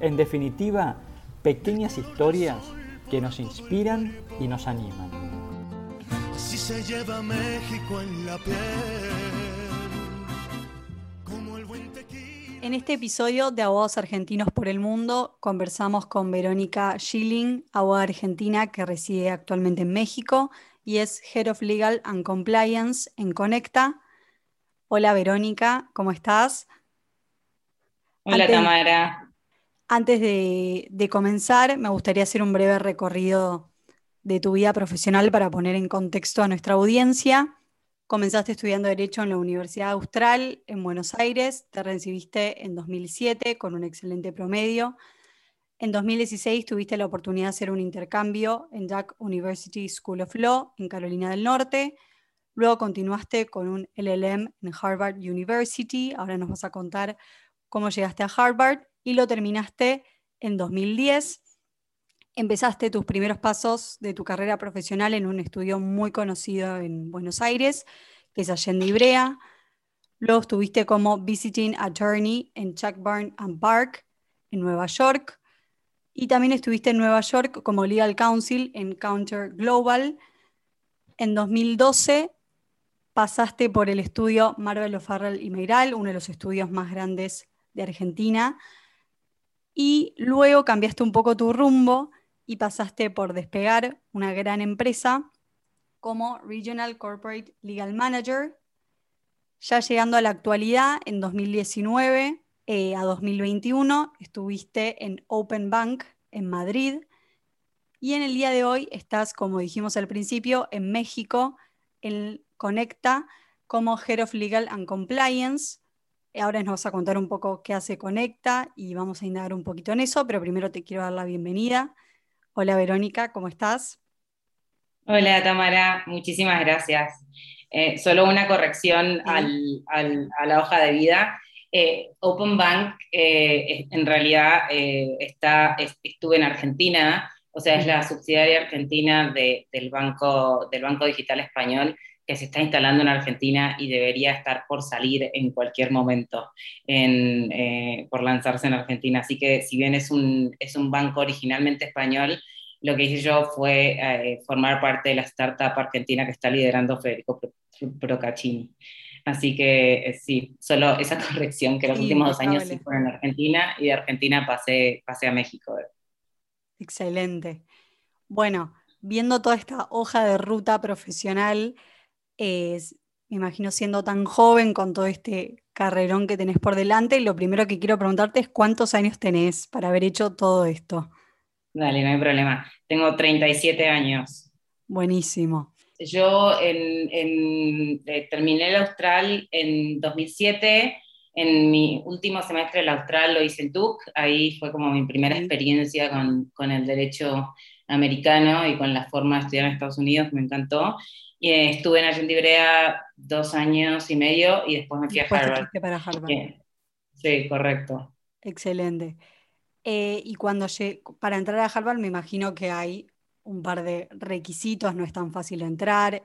en definitiva, pequeñas historias que nos inspiran y nos animan. se lleva México en la piel. En este episodio de Abogados Argentinos por el Mundo conversamos con Verónica Schilling, abogada argentina que reside actualmente en México y es Head of Legal and Compliance en Conecta. Hola Verónica, ¿cómo estás? Hola Tamara. Antes de, comenzar, me gustaría hacer un breve recorrido de tu vida profesional para poner en contexto a nuestra audiencia. Comenzaste estudiando Derecho en la Universidad Austral en Buenos Aires, te recibiste en 2007 con un excelente promedio. En 2016 tuviste la oportunidad de hacer un intercambio en Jack University School of Law en Carolina del Norte. Luego continuaste con un LLM en Harvard University. Ahora nos vas a contar cómo llegaste a Harvard y lo terminaste en 2010. Empezaste tus primeros pasos de tu carrera profesional en un estudio muy conocido en Buenos Aires, que es Allende Ibrea. Luego estuviste como Visiting Attorney en Chuck Barn and Park en Nueva York. Y también estuviste en Nueva York como Legal Counsel en Counter Global. En 2012 pasaste por el estudio Marvel O'Farrell y Meiral, uno de los estudios más grandes de Argentina, y luego cambiaste un poco tu rumbo y pasaste por despegar una gran empresa como Regional Corporate Legal Manager. Ya llegando a la actualidad, en 2019 eh, a 2021 estuviste en Open Bank en Madrid y en el día de hoy estás, como dijimos al principio, en México, en Conecta, como Head of Legal and Compliance, Ahora nos vas a contar un poco qué hace Conecta y vamos a indagar un poquito en eso, pero primero te quiero dar la bienvenida. Hola Verónica, ¿cómo estás? Hola Tamara, muchísimas gracias. Eh, solo una corrección a la hoja de vida. Eh, Open Bank eh, en realidad está, estuve en Argentina, o sea, es la subsidiaria argentina del, banco, del Banco Digital Español que se está instalando en Argentina y debería estar por salir en cualquier momento, eh, por lanzarse en Argentina. Así que si bien es un, es un banco originalmente español, lo que hice yo fue eh, formar parte de la startup argentina que está liderando Federico Procaccini. Así que eh, sí, solo esa corrección que los últimos dos años sí fueron en Argentina y de Argentina pasé, pasé a México. Excelente. Bueno, viendo toda esta hoja de ruta profesional, me imagino siendo tan joven con todo este carrerón que tenés por delante, lo primero que quiero preguntarte es cuántos años tenés para haber hecho todo esto. Dale, no hay problema. Tengo 37 años. Buenísimo. Yo en, eh, terminé el Austral en 2007. En mi último semestre del Austral lo hice en Duke. Ahí fue como mi primera experiencia con, con el derecho americano y con la forma de estudiar en Estados Unidos, me encantó. Y estuve en Argentina dos años y medio y después me fui a Harvard. para Harvard. Sí, correcto. Excelente. Eh, y cuando para entrar a Harvard me imagino que hay un par de requisitos, no es tan fácil entrar,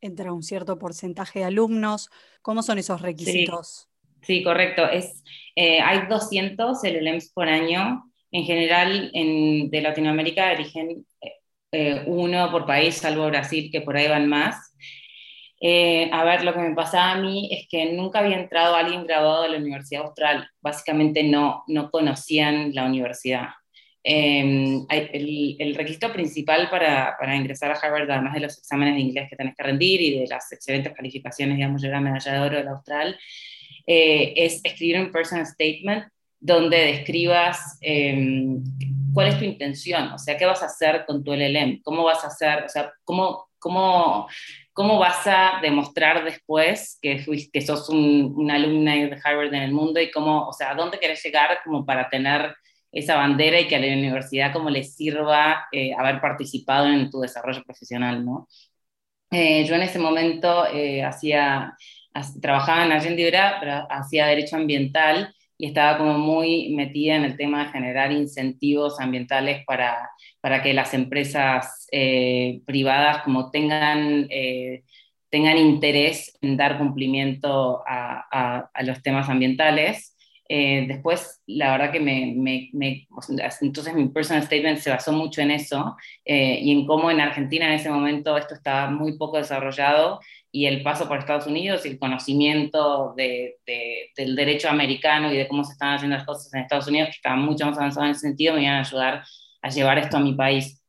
entra un cierto porcentaje de alumnos. ¿Cómo son esos requisitos? Sí, correcto. Es, eh, hay 200 LLMs por año. En general, en, de Latinoamérica eligen eh, eh, uno por país, salvo Brasil, que por ahí van más. Eh, a ver, lo que me pasaba a mí es que nunca había entrado alguien graduado de la Universidad Austral. Básicamente no, no conocían la universidad. Em, el, el, requisito principal para, para, ingresar a Harvard, además de los exámenes de inglés que tenés que rendir y de las excelentes calificaciones, digamos, llegar a medalla de oro de la Austral, eh, es escribir un personal statement donde describas em, cuál es tu intención, o sea, qué vas a hacer con tu LLM, cómo vas a hacer, o sea, cómo, cómo, cómo vas a demostrar después que, fuiste, que sos un, una alumna de Harvard en el mundo y cómo, o sea, a dónde querés llegar como para tener esa bandera y que a la universidad como le sirva eh, haber participado en tu desarrollo profesional, ¿no? Eh, yo en ese momento hacía, trabajaba en Allende pero hacía derecho ambiental y estaba como muy metida en el tema de generar incentivos ambientales para, para que las empresas privadas como tengan tengan interés en dar cumplimiento a, los temas ambientales. Eh, después, la verdad que me, entonces mi personal statement se basó mucho en eso eh, y en cómo en Argentina en ese momento esto estaba muy poco desarrollado y el paso por Estados Unidos y el conocimiento de, del derecho americano y de cómo se están haciendo las cosas en Estados Unidos, que estaban mucho más avanzados en ese sentido, me iban a ayudar a llevar esto a mi país.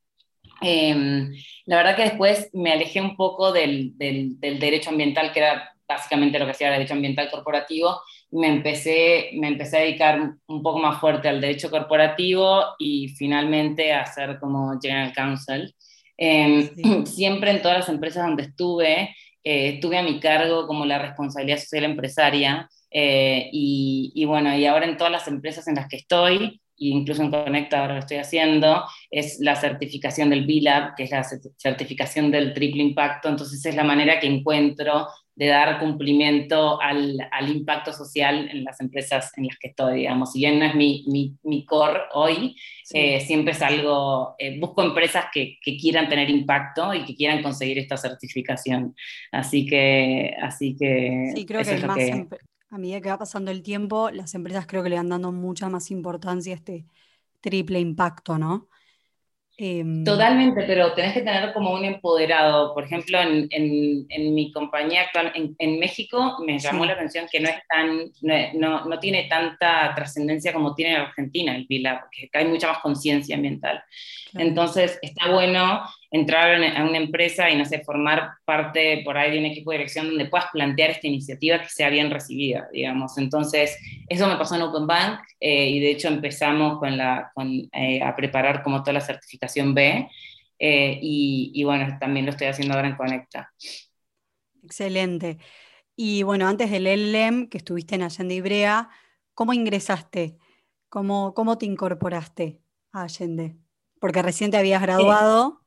Em, la verdad que después me alejé un poco del, del, derecho ambiental, que era básicamente lo que hacía el derecho ambiental corporativo, me empecé, me empecé a dedicar un poco más fuerte al derecho corporativo y finalmente a ser como General Counsel. Em, siempre en todas las empresas donde estuve, eh, tuve a mi cargo como la responsabilidad social empresaria, eh, y, y, bueno, y ahora en todas las empresas en las que estoy, incluso en Conecta ahora lo estoy haciendo, es la certificación del B-Lab, que es la certificación del triple impacto. Entonces es la manera que encuentro de dar cumplimiento al, al impacto social en las empresas en las que estoy, digamos. Si bien no es mi, mi, mi core hoy, eh, siempre es algo, eh, busco empresas que, que, quieran tener impacto y que quieran conseguir esta certificación. Así que, así que... Sí, creo que es más, a medida que va pasando el tiempo, las empresas creo que le van dando mucha más importancia a este triple impacto, ¿no? Em, Totalmente, pero tenés que tener como un empoderado. Por ejemplo, en, en, mi compañía actual en, México me llamó la atención que no, es tan, no, no, tiene tanta trascendencia como tiene en Argentina el PILA, porque hay mucha más conciencia ambiental. Entonces, está bueno entrar a una empresa y, no sé, formar parte por ahí de un equipo de dirección donde puedas plantear esta iniciativa que sea bien recibida, digamos. Entonces, eso me pasó en Open Bank eh, y de hecho empezamos con la, con, eh, a preparar como toda la certificación B eh, y, y, bueno, también lo estoy haciendo ahora en Conecta. Excelente. Y bueno, antes del LLM, que estuviste en Allende Ibrea, ¿cómo ingresaste? ¿Cómo, cómo te incorporaste a Allende? Porque recién te habías graduado.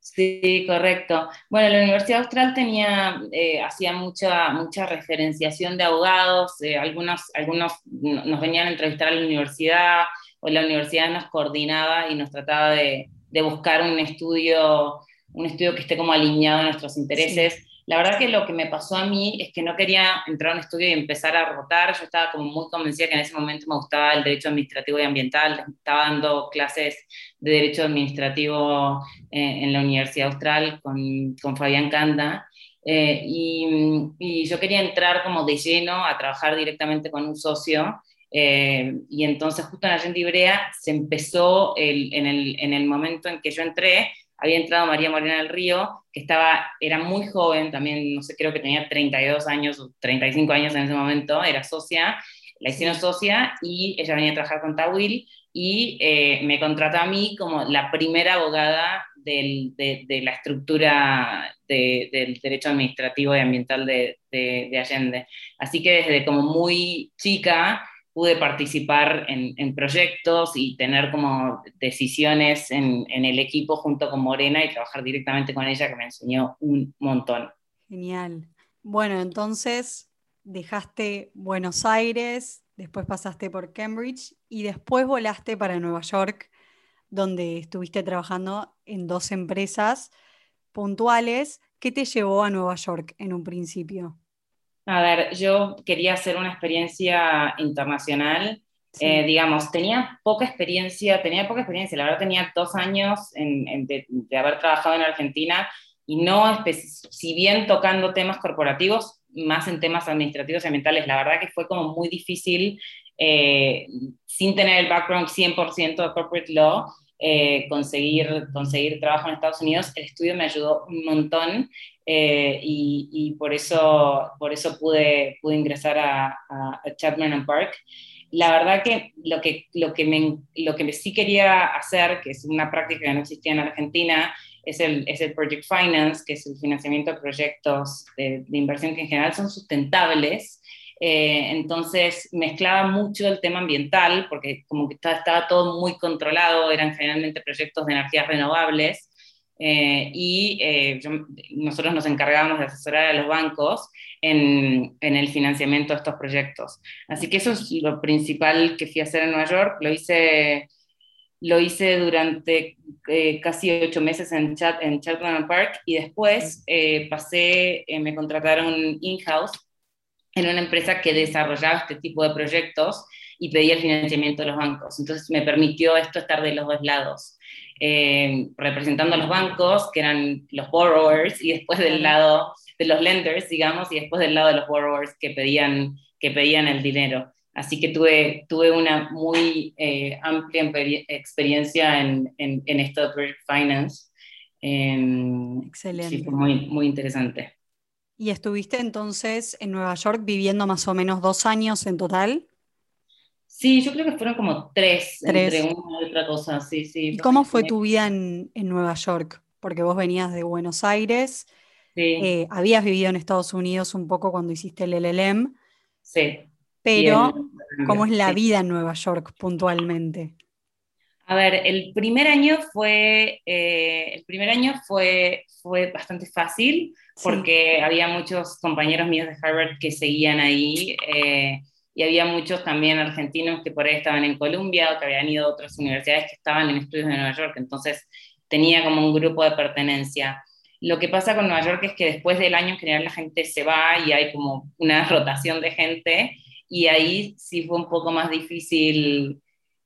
Sí, correcto. Bueno, la Universidad Austral tenía, eh, hacía mucha, mucha referenciación de abogados, eh, algunos, algunos nos venían a entrevistar a la universidad o la universidad nos coordinaba y nos trataba de, de buscar un estudio, un estudio que esté como alineado a nuestros intereses. La verdad que lo que me pasó a mí es que no quería entrar a un estudio y empezar a rotar. Yo estaba como muy convencida que en ese momento me gustaba el derecho administrativo y ambiental. Estaba dando clases de derecho administrativo eh, en la Universidad Austral con, con Fabián Canda. Eh, y, y, yo quería entrar como de lleno a trabajar directamente con un socio. Eh, y entonces justo en Allende Ibrea se empezó el, en, el, en el momento en que yo entré, había entrado María Morena del Río, que estaba, era muy joven, también, no sé, creo que tenía 32 años o 35 años en ese momento, era socia, la hicieron socia y ella venía a trabajar con Tawil y eh, me contrató a mí como la primera abogada del, de, la estructura del derecho administrativo y ambiental de, de Allende. Así que desde como muy chica pude participar en, proyectos y tener como decisiones en, el equipo junto con Morena y trabajar directamente con ella, que me enseñó un montón. Genial. Bueno, entonces dejaste Buenos Aires, después pasaste por Cambridge y después volaste para Nueva York, donde estuviste trabajando en dos empresas puntuales. ¿Qué te llevó a Nueva York en un principio? A ver, yo quería hacer una experiencia internacional. Eh, digamos, tenía poca experiencia, tenía poca experiencia, la verdad tenía dos años de, haber trabajado en Argentina y no, si bien tocando temas corporativos, más en temas administrativos y ambientales, la verdad que fue como muy difícil, eh, sin tener el background 100% de corporate law, eh, conseguir, conseguir trabajo en Estados Unidos. El estudio me ayudó un montón eh, y, por eso, por eso pude, pude ingresar a, a, Chapman and Park. La verdad que lo que, lo, que me, lo que sí quería hacer, que es una práctica que no existía en Argentina, es el, es el Project Finance, que es el financiamiento de proyectos de, de inversión que en general son sustentables, Eh, entonces mezclaba mucho el tema ambiental, porque como que estaba, todo muy controlado, eran generalmente proyectos de energías renovables, eh, y eh, nosotros nos encargábamos de asesorar a los bancos en, en, el financiamiento de estos proyectos. Así que eso es lo principal que fui a hacer en Nueva York. Lo hice, lo hice durante casi ocho meses en, Chat, en Chattanooga Park y después pasé, me contrataron in-house en una empresa que desarrollaba este tipo de proyectos y pedía el financiamiento de los bancos. Entonces me permitió esto estar de los dos lados, eh, representando a los bancos, que eran los borrowers, y después del lado de los lenders, digamos, y después del lado de los borrowers que pedían, que pedían el dinero. Así que tuve, tuve una muy eh, amplia experiencia en, en, esto de Project Finance. Em, Excelente. Sí, fue muy, muy interesante. ¿Y estuviste entonces en Nueva York viviendo más o menos dos años en total? Sí, yo creo que fueron como tres, entre una y otra cosa, sí, sí. ¿Y cómo fue tu vida en, Nueva York? Porque vos venías de Buenos Aires, eh, habías vivido en Estados Unidos un poco cuando hiciste el LLM. Sí. Pero, ¿cómo es la vida en Nueva York puntualmente? A ver, el primer año fue, eh, el primer año fue, fue bastante fácil porque había muchos compañeros míos de Harvard que seguían ahí eh, y había muchos también argentinos que por ahí estaban en Columbia o que habían ido a otras universidades que estaban en estudios de Nueva York, entonces tenía como un grupo de pertenencia. Lo que pasa con Nueva York es que después del año en general la gente se va y hay como una rotación de gente y ahí sí fue un poco más difícil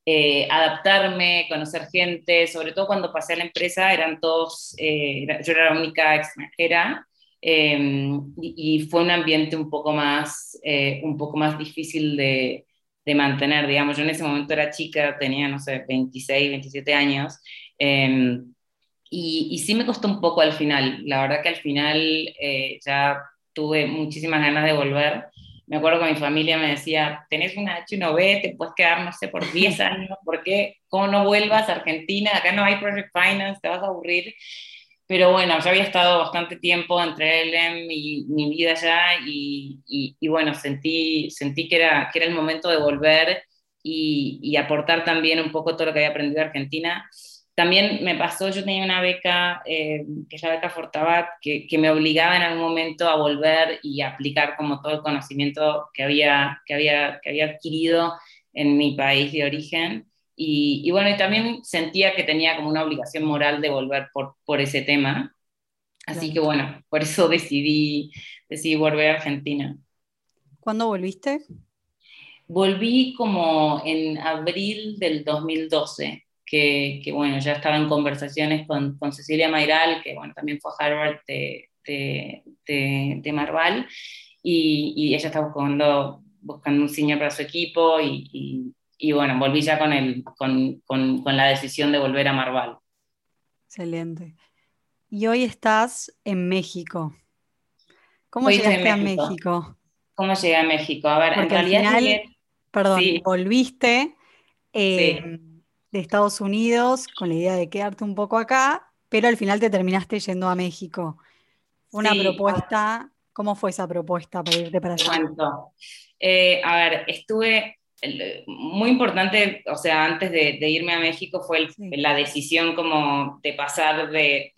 eh, adaptarme, conocer gente, sobre todo cuando pasé a la empresa, eran todos, eh, yo era la única extranjera em, y, fue un ambiente un poco más, eh, un poco más difícil de, de, mantener, digamos, yo en ese momento era chica, tenía, no sé, 26, 27 años, em, y, y, sí me costó un poco al final, la verdad que al final ya tuve muchísimas ganas de volver, me acuerdo que mi familia me decía, tenés una H1B, te puedes quedar, no sé, por 10 años, ¿por qué? ¿Cómo no vuelvas a Argentina? Acá no hay Project Finance, te vas a aburrir. Pero bueno, yo había estado bastante tiempo entre él y mi vida allá y, y, bueno, sentí, sentí que, era, que era el momento de volver y, y aportar también un poco todo lo que había aprendido de Argentina también me pasó, yo tenía una beca, eh, que es la beca Fortabat, que, que, me obligaba en algún momento a volver y aplicar como todo el conocimiento que había, que había, que había adquirido en mi país de origen. Y, y, bueno, y también sentía que tenía como una obligación moral de volver por, por ese tema. Así que bueno, por eso decidí, decidí volver a Argentina. ¿Cuándo volviste? Volví como en abril del 2012 que, bueno, ya estaba en conversaciones con, con, Cecilia Mayral, que bueno, también fue a Harvard de, de, de, Marval, y, y, ella estaba buscando, buscando un senior para su equipo, y, y, bueno, volví ya con, el, con, con, con, la decisión de volver a Marval. Excelente. Y hoy estás en México. ¿Cómo llegaste a México? ¿Cómo llegué a México? A ver, en realidad... perdón, volviste... Eh, de Estados Unidos con la idea de quedarte un poco acá, pero al final te terminaste yendo a México. Una propuesta, ¿cómo fue esa propuesta para irte para allá? Eh, a ver, estuve, muy importante, o sea, antes de, irme a México fue la decisión como de pasar de,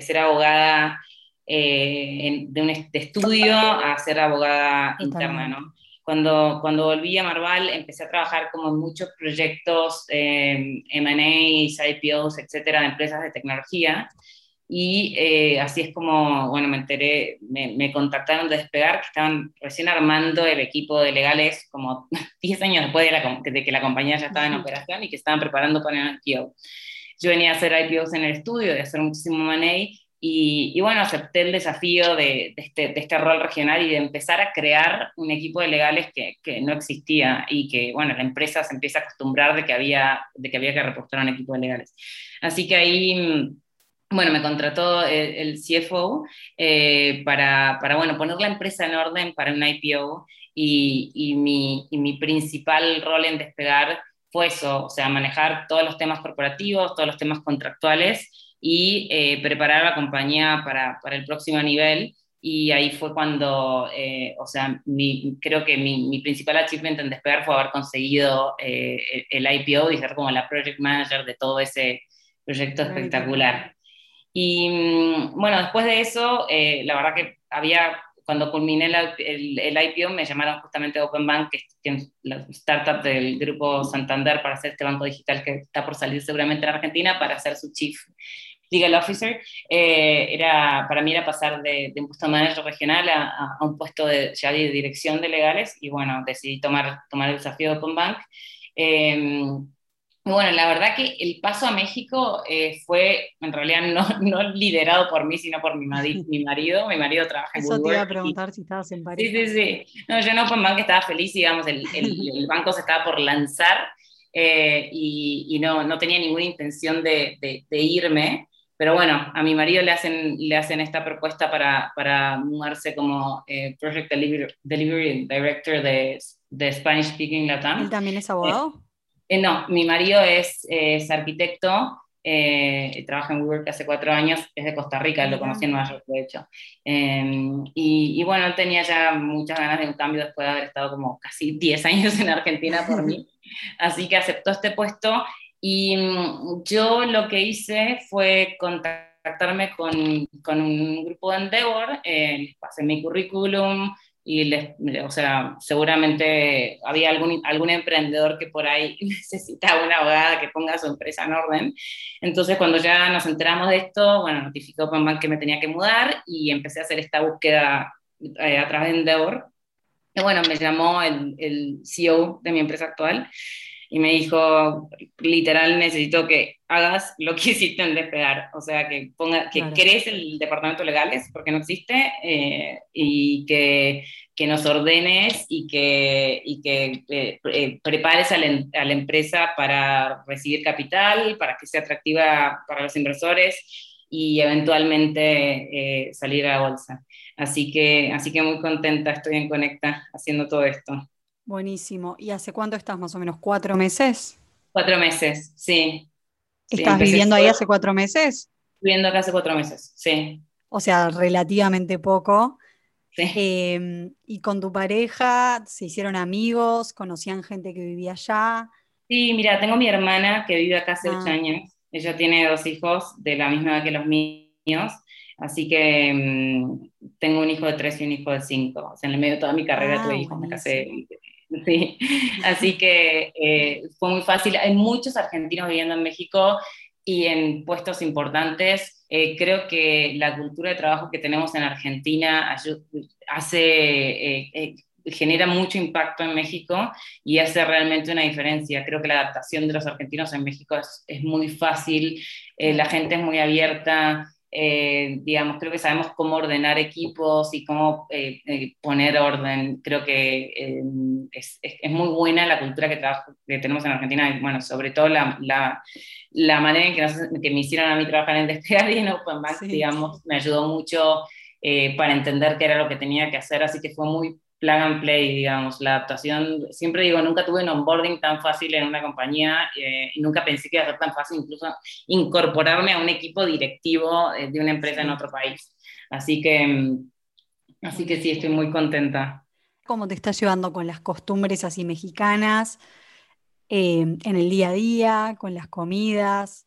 ser abogada eh, de un estudio a ser abogada interna, ¿no? Cuando, cuando volví a Marval empecé a trabajar como en muchos proyectos, eh, M&As, IPOs, etcétera, de empresas de tecnología. Y eh, así es como, bueno, me enteré, me, me, contactaron de Despegar, que estaban recién armando el equipo de legales como 10 años después de, la, de, que la compañía ya estaba en operación y que estaban preparando para el IPO. Yo venía a hacer IPOs en el estudio, de hacer muchísimo M&A, y, bueno, acepté el desafío de, este, de, este, rol regional y de empezar a crear un equipo de legales que, que, no existía y que, bueno, la empresa se empieza a acostumbrar de que había, de que, había que reportar un equipo de legales. Así que ahí, mm, bueno, me contrató el, CFO eh, para, para, bueno, poner la empresa en orden para un IPO y, y, mi, y mi principal rol en despegar fue eso, o sea, manejar todos los temas corporativos, todos los temas contractuales y eh, preparar a la compañía para, para, el próximo nivel. y ahí fue cuando, eh, o sea, creo que mi, principal achievement en Despegar fue haber conseguido eh, el, IPO y ser como la project manager de todo ese proyecto espectacular. Y mm, bueno, después de eso, eh, la verdad que había, cuando culminé el, el, IPO, me llamaron justamente Open Bank, que es la startup del grupo Santander, para hacer este banco digital que está por salir seguramente en Argentina, para hacer su chief legal officer, eh, era, para mí era pasar de, un puesto de manager regional a, un puesto de, ya de dirección de legales y bueno, decidí tomar, tomar el desafío de Open Bank. Em, bueno, la verdad que el paso a México eh, fue en realidad no, no, liderado por mí, sino por mi, mi marido. Mi marido trabaja en Eso te iba a preguntar si estabas en París. Sí, sí, sí. No, yo en Open Bank estaba feliz, digamos, el, el, banco se estaba por lanzar eh, y, y, no, no tenía ninguna intención de, de, de irme. Pero bueno, a mi marido le hacen, le hacen esta propuesta para, para mudarse como eh, Project Delivery, Director de, de, Spanish Speaking Latam. ¿Él también es abogado? Eh, eh, no, mi marido es, es arquitecto, trabaja en WeWork hace cuatro años, es de Costa Rica, lo conocí en Nueva York, de hecho. Em, y, y, bueno, tenía ya muchas ganas de un cambio después de haber estado como casi 10 años en Argentina por mí. Así que aceptó este puesto y mm, yo lo que hice fue contactarme con, con un grupo de Endeavor, eh, les pasé mi currículum y les, o sea, seguramente había algún, algún emprendedor que por ahí necesitaba una abogada que ponga su empresa en orden. Entonces, cuando ya nos enteramos de esto, bueno, notificó Pamban que me tenía que mudar y empecé a hacer esta búsqueda eh, a través de Endeavor. Y bueno, me llamó el, el CEO de mi empresa actual y me dijo, literal, necesito que hagas lo que hiciste en despegar, o sea, que, ponga, que crees el departamento legales, porque no existe, eh, y que, que, nos ordenes y que, y que eh, eh, prepares a la, a la, empresa para recibir capital, para que sea atractiva para los inversores y eventualmente salir a bolsa. Así que, así que muy contenta estoy en Conecta haciendo todo esto. Buenísimo. ¿Y hace cuánto estás más o menos? ¿Cuatro meses? Cuatro meses, sí. ¿Estás viviendo ahí hace cuatro meses? Viviendo acá hace cuatro meses, sí. O sea, relativamente poco. Sí. Em, ¿Y con tu pareja se hicieron amigos? ¿Conocían gente que vivía allá? Sí, mira, tengo mi hermana que vive acá hace ocho ah. años. Ella tiene dos hijos de la misma edad que los míos. Así que em, tengo un hijo de tres y un hijo de cinco. O sea, en el medio de toda mi carrera ah, tuve hijos. Me casé Sí, así que eh, fue muy fácil. Hay muchos argentinos viviendo en México y en puestos importantes. Eh, creo que la cultura de trabajo que tenemos en Argentina hace, eh, genera mucho impacto en México y hace realmente una diferencia. Creo que la adaptación de los argentinos en México es, es muy fácil, la gente es muy abierta. Eh, digamos, creo que sabemos cómo ordenar equipos y cómo eh, eh, poner orden. Creo que es, es, muy buena la cultura que, que, tenemos en Argentina y, bueno, sobre todo la, la, la manera en que, que, me hicieron a mí trabajar en Despegar y en Open digamos, me ayudó mucho para entender qué era lo que tenía que hacer, así que fue muy plug and play, digamos, la adaptación, siempre digo, nunca tuve un onboarding tan fácil en una compañía eh, y nunca pensé que iba a ser tan fácil incluso incorporarme a un equipo directivo eh, de una empresa en otro país. Así que, mm, así que sí, estoy muy contenta. ¿Cómo te estás llevando con las costumbres así mexicanas eh, en el día a día, con las comidas?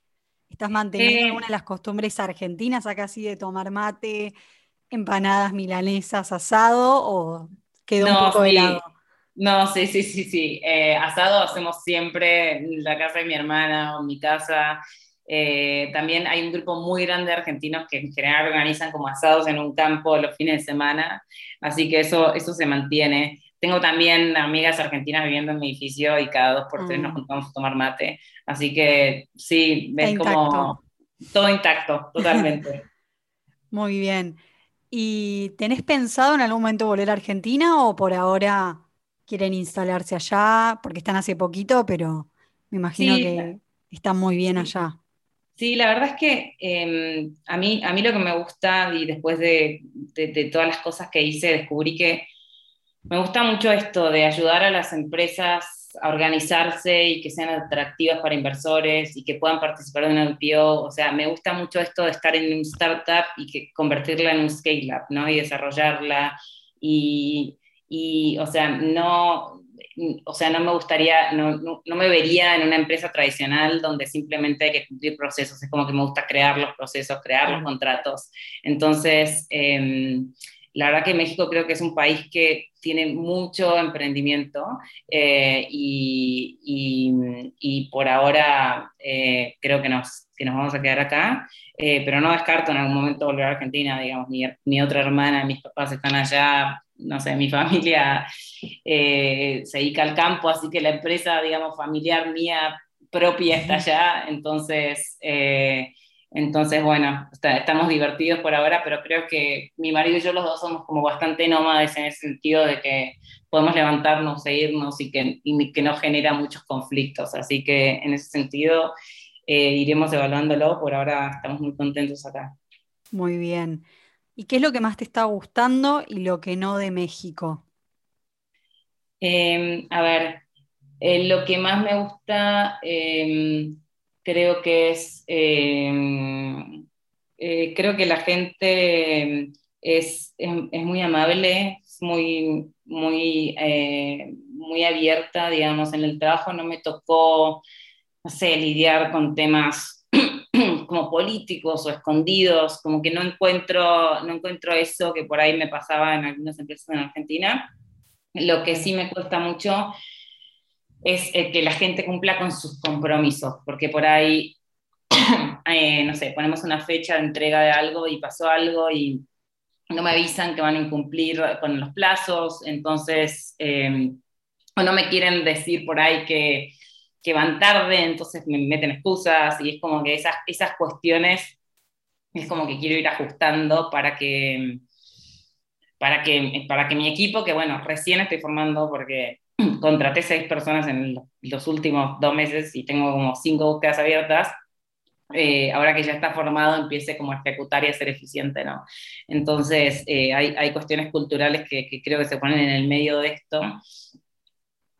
¿Estás manteniendo alguna de las costumbres argentinas acá así de tomar mate, empanadas milanesas, asado o quedó no, un poco No, sí, sí, sí, sí. Eh, asado hacemos siempre en la casa de mi hermana o en mi casa. Eh, también hay un grupo muy grande de argentinos que en general organizan como asados en un campo los fines de semana, así que eso, eso se mantiene. Tengo también amigas argentinas viviendo en mi edificio y cada dos por tres nos mm. juntamos a tomar mate, así que sí, ves como todo intacto, totalmente. muy bien. ¿Y tenés pensado en algún momento volver a Argentina o por ahora quieren instalarse allá? Porque están hace poquito, pero me imagino que están muy bien allá. Sí, la verdad es que em, a, mí, a mí lo que me gusta, y después de, de, todas las cosas que hice, descubrí que me gusta mucho esto de ayudar a las empresas a organizarse y que sean atractivas para inversores y que puedan participar de un IPO. O sea, me gusta mucho esto de estar en un startup y que convertirla en un scale-up, ¿no? Y desarrollarla. Y, y, o sea, no, o sea, no me gustaría, no, no, no, me vería en una empresa tradicional donde simplemente hay que cumplir procesos. Es como que me gusta crear los procesos, crear los contratos. Entonces, eh, la verdad que México creo que es un país que tiene mucho emprendimiento eh, y, y, y, por ahora eh, creo que nos, que nos vamos a quedar acá, eh, pero no descarto en algún momento volver a Argentina, digamos, mi, mi otra hermana, mis papás están allá, no sé, mi familia se dedica al campo, así que la empresa, digamos, familiar mía propia está allá, entonces entonces, bueno, estamos divertidos por ahora, pero creo que mi marido y yo los dos somos como bastante nómades en ese sentido de que podemos levantarnos e irnos y que, que no genera muchos conflictos. Así que en ese sentido eh, iremos evaluándolo. Por ahora estamos muy contentos acá. Muy bien. ¿Y qué es lo que más te está gustando y lo que no de México? Em, a ver, eh, lo que más me gusta... Em, creo que es, em, eh, creo que la gente es, es, muy amable, es muy, muy, eh, muy abierta, digamos, en el trabajo no me tocó, no sé, lidiar con temas como políticos o escondidos, como que no encuentro, no encuentro eso que por ahí me pasaba en algunas empresas en Argentina. Lo que sí me cuesta mucho es eh, que la gente cumpla con sus compromisos, porque por ahí, eh, no sé, ponemos una fecha de entrega de algo y pasó algo y no me avisan que van a incumplir con los plazos, entonces, em, o no me quieren decir por ahí que, que, van tarde, entonces me meten excusas y es como que esas, esas cuestiones es como que quiero ir ajustando para que, para que, para que mi equipo, que bueno, recién estoy formando porque contraté seis personas en los últimos dos meses y tengo como cinco búsquedas abiertas. Eh, ahora que ya está formado, empiece como a ejecutar y a ser eficiente, ¿no? Entonces, eh, hay, hay, cuestiones culturales que, que, creo que se ponen en el medio de esto.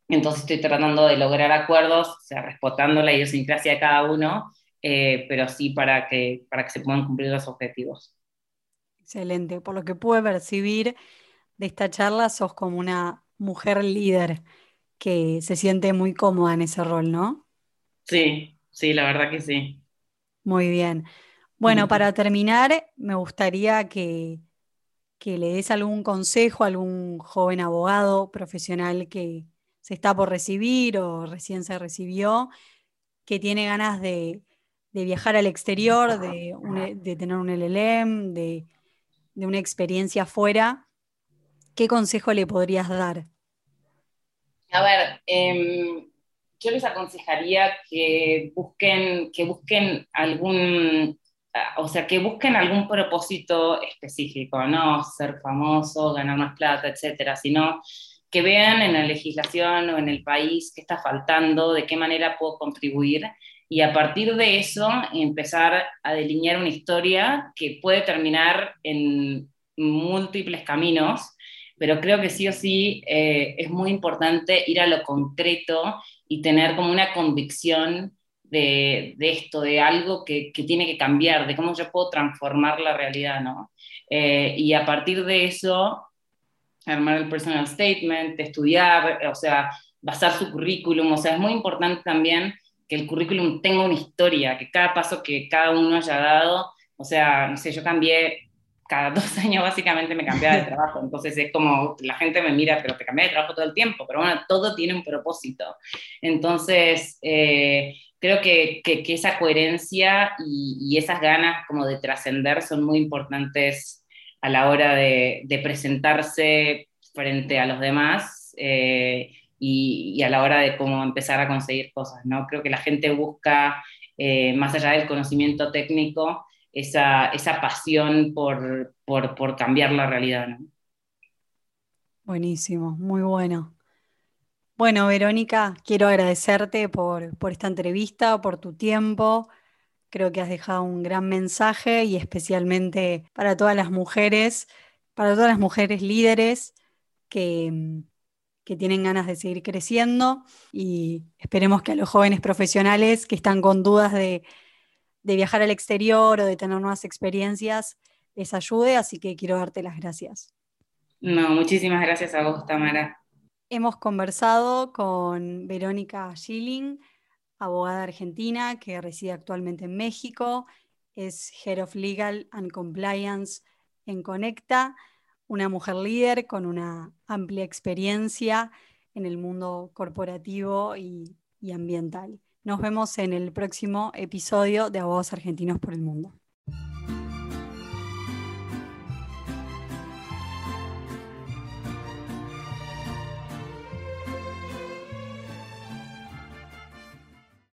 Entonces, estoy tratando de lograr acuerdos, o sea, respetando la idiosincrasia de cada uno, eh, pero sí para que, para que se puedan cumplir los objetivos. Excelente. Por lo que pude percibir de esta charla, sos como una mujer líder que se siente muy cómoda en ese rol, ¿no? Sí, sí, la verdad que sí. Muy bien. Bueno, para terminar, me gustaría que, que le des algún consejo a algún joven abogado profesional que se está por recibir o recién se recibió, que tiene ganas de, viajar al exterior, de, de, tener un LLM, de, de una experiencia afuera, ¿qué consejo le podrías dar? A ver, em, yo les aconsejaría que busquen, que busquen algún, o sea, que busquen algún propósito específico, no ser famoso, ganar más plata, etcétera, sino que vean en la legislación o en el país qué está faltando, de qué manera puedo contribuir y a partir de eso empezar a delinear una historia que puede terminar en múltiples caminos pero creo que sí o sí eh, es muy importante ir a lo concreto y tener como una convicción de, de esto, de algo que, que, tiene que cambiar, de cómo yo puedo transformar la realidad, ¿no? Eh, y a partir de eso, armar el personal statement, estudiar, o sea, basar su currículum, o sea, es muy importante también que el currículum tenga una historia, que cada paso que cada uno haya dado, o sea, no sé, yo cambié cada dos años básicamente me cambiaba de trabajo, entonces es como la gente me mira, pero te cambié de trabajo todo el tiempo, pero bueno, todo tiene un propósito. Entonces, eh, creo que, que, esa coherencia y, y, esas ganas como de trascender son muy importantes a la hora de, de presentarse frente a los demás eh, y, y, a la hora de cómo empezar a conseguir cosas, ¿no? Creo que la gente busca, eh, más allá del conocimiento técnico, esa, esa pasión por, por, cambiar la realidad. Buenísimo, muy bueno. Bueno, Verónica, quiero agradecerte por, por esta entrevista, por tu tiempo. Creo que has dejado un gran mensaje y especialmente para todas las mujeres, para todas las mujeres líderes que, que tienen ganas de seguir creciendo y esperemos que a los jóvenes profesionales que están con dudas de, de viajar al exterior o de tener nuevas experiencias les ayude, así que quiero darte las gracias. No, muchísimas gracias a vos, Tamara. Hemos conversado con Verónica Schilling, abogada argentina que reside actualmente en México, es Head of Legal and Compliance en Conecta, una mujer líder con una amplia experiencia en el mundo corporativo y, y ambiental. Nos vemos en el próximo episodio de Abogados Argentinos por el Mundo.